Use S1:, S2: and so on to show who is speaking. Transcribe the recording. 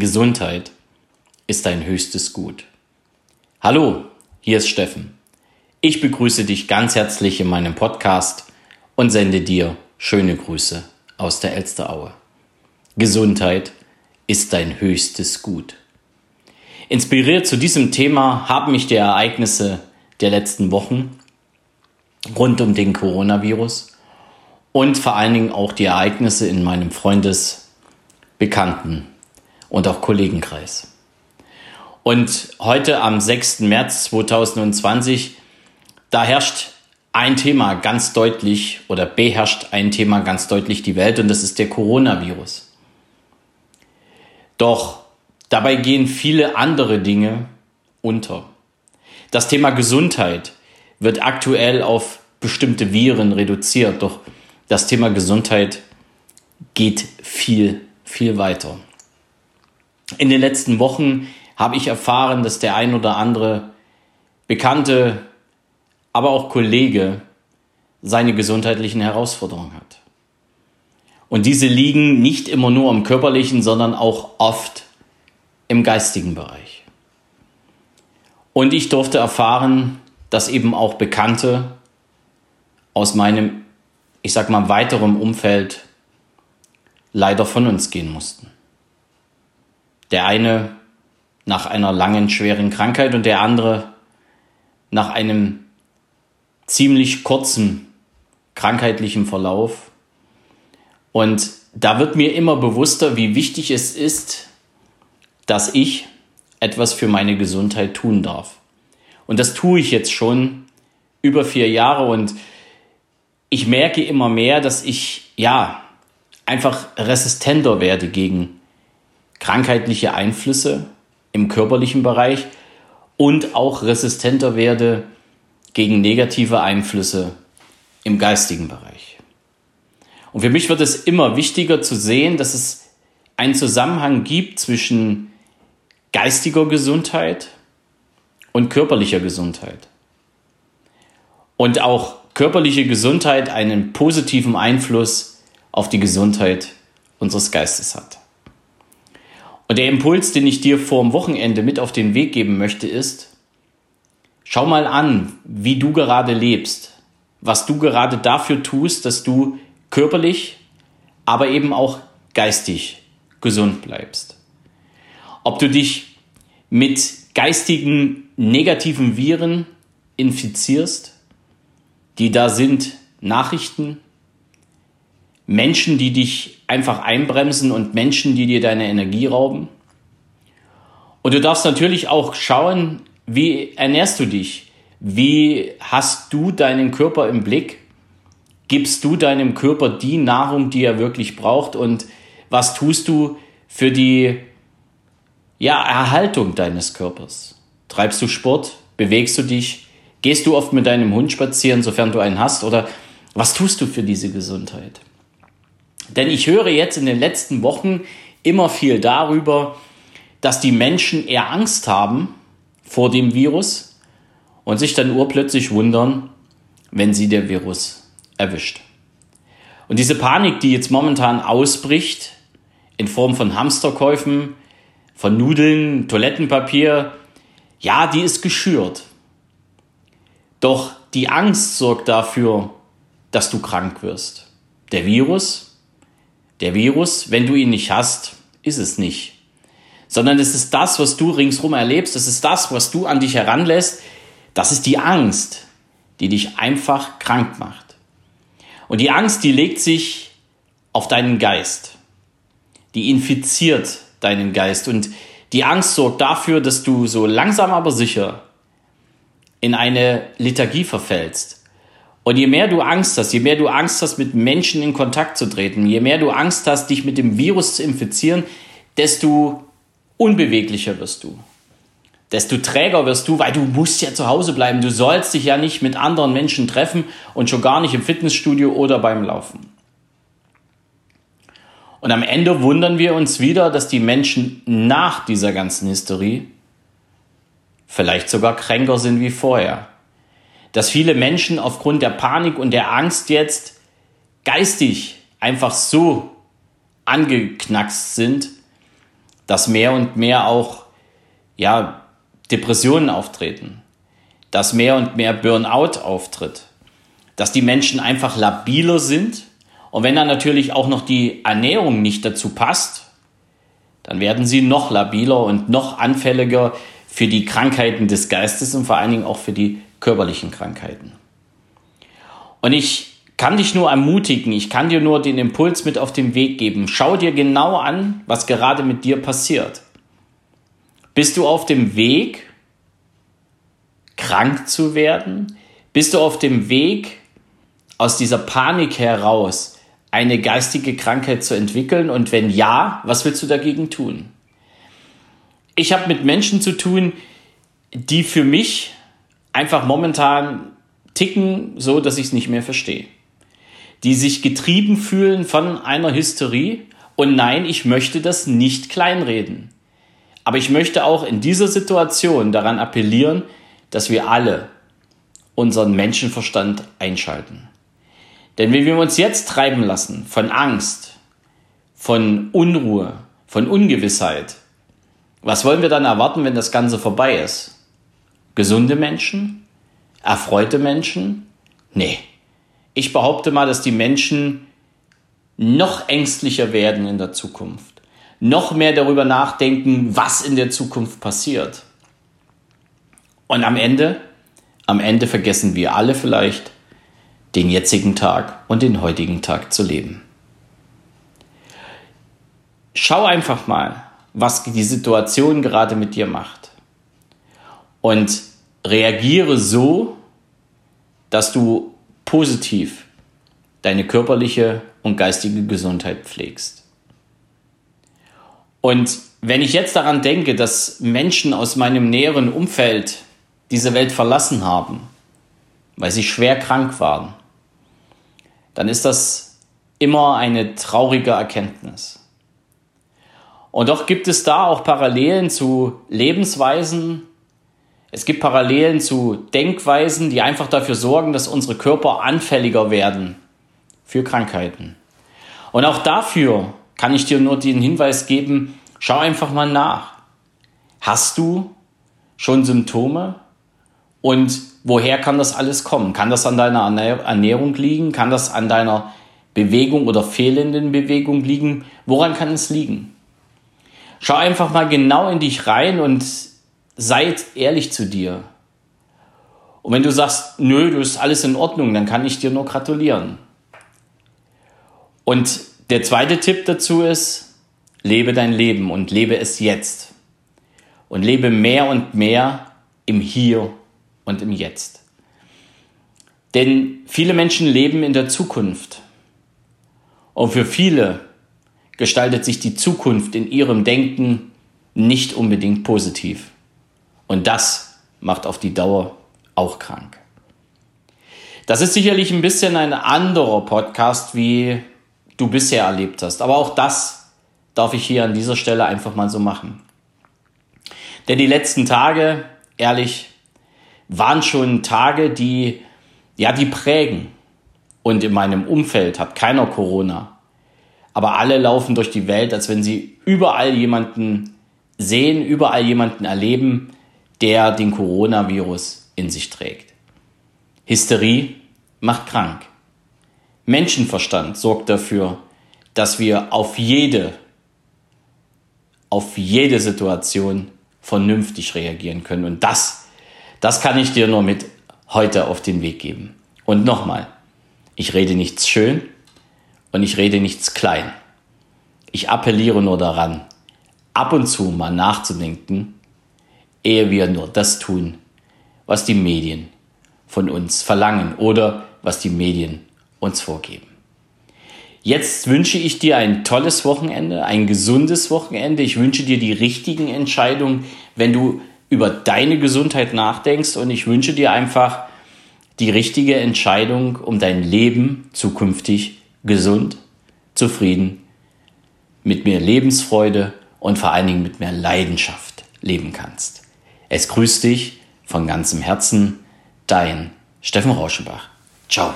S1: Gesundheit ist dein höchstes Gut. Hallo, hier ist Steffen. Ich begrüße dich ganz herzlich in meinem Podcast und sende dir schöne Grüße aus der Elsteraue. Gesundheit ist dein höchstes Gut. Inspiriert zu diesem Thema haben mich die Ereignisse der letzten Wochen rund um den Coronavirus und vor allen Dingen auch die Ereignisse in meinem Freundes-, Bekannten- und auch Kollegenkreis. Und heute am 6. März 2020, da herrscht ein Thema ganz deutlich oder beherrscht ein Thema ganz deutlich die Welt und das ist der Coronavirus. Doch dabei gehen viele andere Dinge unter. Das Thema Gesundheit wird aktuell auf bestimmte Viren reduziert, doch das Thema Gesundheit geht viel, viel weiter. In den letzten Wochen habe ich erfahren, dass der ein oder andere Bekannte, aber auch Kollege seine gesundheitlichen Herausforderungen hat. Und diese liegen nicht immer nur im körperlichen, sondern auch oft im geistigen Bereich. Und ich durfte erfahren, dass eben auch Bekannte aus meinem, ich sag mal, weiteren Umfeld leider von uns gehen mussten. Der eine nach einer langen, schweren Krankheit und der andere nach einem ziemlich kurzen krankheitlichen Verlauf. Und da wird mir immer bewusster, wie wichtig es ist, dass ich etwas für meine Gesundheit tun darf. Und das tue ich jetzt schon über vier Jahre und ich merke immer mehr, dass ich, ja, einfach resistenter werde gegen krankheitliche Einflüsse im körperlichen Bereich und auch resistenter werde gegen negative Einflüsse im geistigen Bereich. Und für mich wird es immer wichtiger zu sehen, dass es einen Zusammenhang gibt zwischen geistiger Gesundheit und körperlicher Gesundheit. Und auch körperliche Gesundheit einen positiven Einfluss auf die Gesundheit unseres Geistes hat. Und der Impuls, den ich dir vor dem Wochenende mit auf den Weg geben möchte, ist, schau mal an, wie du gerade lebst, was du gerade dafür tust, dass du körperlich, aber eben auch geistig gesund bleibst. Ob du dich mit geistigen negativen Viren infizierst, die da sind Nachrichten, Menschen, die dich einfach einbremsen und Menschen, die dir deine Energie rauben. Und du darfst natürlich auch schauen, wie ernährst du dich? Wie hast du deinen Körper im Blick? Gibst du deinem Körper die Nahrung, die er wirklich braucht? Und was tust du für die ja, Erhaltung deines Körpers? Treibst du Sport? Bewegst du dich? Gehst du oft mit deinem Hund spazieren, sofern du einen hast? Oder was tust du für diese Gesundheit? Denn ich höre jetzt in den letzten Wochen immer viel darüber, dass die Menschen eher Angst haben vor dem Virus und sich dann urplötzlich wundern, wenn sie der Virus erwischt. Und diese Panik, die jetzt momentan ausbricht, in Form von Hamsterkäufen, von Nudeln, Toilettenpapier, ja, die ist geschürt. Doch die Angst sorgt dafür, dass du krank wirst. Der Virus der Virus, wenn du ihn nicht hast, ist es nicht. Sondern es ist das, was du ringsrum erlebst, es ist das, was du an dich heranlässt, das ist die Angst, die dich einfach krank macht. Und die Angst, die legt sich auf deinen Geist. Die infiziert deinen Geist. Und die Angst sorgt dafür, dass du so langsam aber sicher in eine Lethargie verfällst. Und je mehr du Angst hast, je mehr du Angst hast, mit Menschen in Kontakt zu treten, je mehr du Angst hast, dich mit dem Virus zu infizieren, desto unbeweglicher wirst du. Desto träger wirst du, weil du musst ja zu Hause bleiben. Du sollst dich ja nicht mit anderen Menschen treffen und schon gar nicht im Fitnessstudio oder beim Laufen. Und am Ende wundern wir uns wieder, dass die Menschen nach dieser ganzen Hysterie vielleicht sogar kränker sind wie vorher dass viele Menschen aufgrund der Panik und der Angst jetzt geistig einfach so angeknackst sind, dass mehr und mehr auch ja, Depressionen auftreten, dass mehr und mehr Burnout auftritt, dass die Menschen einfach labiler sind. Und wenn dann natürlich auch noch die Ernährung nicht dazu passt, dann werden sie noch labiler und noch anfälliger für die Krankheiten des Geistes und vor allen Dingen auch für die körperlichen Krankheiten. Und ich kann dich nur ermutigen, ich kann dir nur den Impuls mit auf den Weg geben. Schau dir genau an, was gerade mit dir passiert. Bist du auf dem Weg, krank zu werden? Bist du auf dem Weg, aus dieser Panik heraus eine geistige Krankheit zu entwickeln? Und wenn ja, was willst du dagegen tun? Ich habe mit Menschen zu tun, die für mich einfach momentan ticken, so dass ich es nicht mehr verstehe die sich getrieben fühlen von einer Hysterie. Und nein, ich möchte das nicht kleinreden. Aber ich möchte auch in dieser Situation daran appellieren, dass wir alle unseren Menschenverstand einschalten. Denn wenn wir uns jetzt treiben lassen von Angst, von Unruhe, von Ungewissheit, was wollen wir dann erwarten, wenn das Ganze vorbei ist? Gesunde Menschen? Erfreute Menschen? Nee. Ich behaupte mal, dass die Menschen noch ängstlicher werden in der Zukunft, noch mehr darüber nachdenken, was in der Zukunft passiert. Und am Ende, am Ende vergessen wir alle vielleicht, den jetzigen Tag und den heutigen Tag zu leben. Schau einfach mal, was die Situation gerade mit dir macht. Und reagiere so, dass du positiv deine körperliche und geistige Gesundheit pflegst. Und wenn ich jetzt daran denke, dass Menschen aus meinem näheren Umfeld diese Welt verlassen haben, weil sie schwer krank waren, dann ist das immer eine traurige Erkenntnis. Und doch gibt es da auch Parallelen zu Lebensweisen, es gibt Parallelen zu Denkweisen, die einfach dafür sorgen, dass unsere Körper anfälliger werden für Krankheiten. Und auch dafür kann ich dir nur den Hinweis geben, schau einfach mal nach. Hast du schon Symptome? Und woher kann das alles kommen? Kann das an deiner Ernährung liegen? Kann das an deiner Bewegung oder fehlenden Bewegung liegen? Woran kann es liegen? Schau einfach mal genau in dich rein und seid ehrlich zu dir. Und wenn du sagst, nö, du ist alles in Ordnung, dann kann ich dir nur gratulieren. Und der zweite Tipp dazu ist, lebe dein Leben und lebe es jetzt. Und lebe mehr und mehr im Hier und im Jetzt. Denn viele Menschen leben in der Zukunft. Und für viele gestaltet sich die Zukunft in ihrem Denken nicht unbedingt positiv. Und das macht auf die Dauer auch krank. Das ist sicherlich ein bisschen ein anderer Podcast, wie du bisher erlebt hast. Aber auch das darf ich hier an dieser Stelle einfach mal so machen. Denn die letzten Tage, ehrlich, waren schon Tage, die, ja, die prägen. Und in meinem Umfeld hat keiner Corona. Aber alle laufen durch die Welt, als wenn sie überall jemanden sehen, überall jemanden erleben, der den Coronavirus in sich trägt. Hysterie macht krank. Menschenverstand sorgt dafür, dass wir auf jede, auf jede Situation vernünftig reagieren können. Und das, das kann ich dir nur mit heute auf den Weg geben. Und nochmal, ich rede nichts schön und ich rede nichts klein. Ich appelliere nur daran, ab und zu mal nachzudenken, ehe wir nur das tun, was die Medien von uns verlangen oder was die Medien uns vorgeben. Jetzt wünsche ich dir ein tolles Wochenende, ein gesundes Wochenende. Ich wünsche dir die richtigen Entscheidungen, wenn du über deine Gesundheit nachdenkst und ich wünsche dir einfach die richtige Entscheidung, um dein Leben zukünftig gesund, zufrieden, mit mehr Lebensfreude und vor allen Dingen mit mehr Leidenschaft leben kannst. Es grüßt dich von ganzem Herzen, dein Steffen Rauschenbach. Ciao.